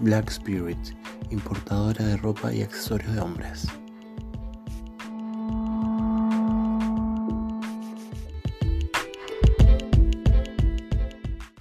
Black Spirit, importadora de ropa y accesorios de hombres.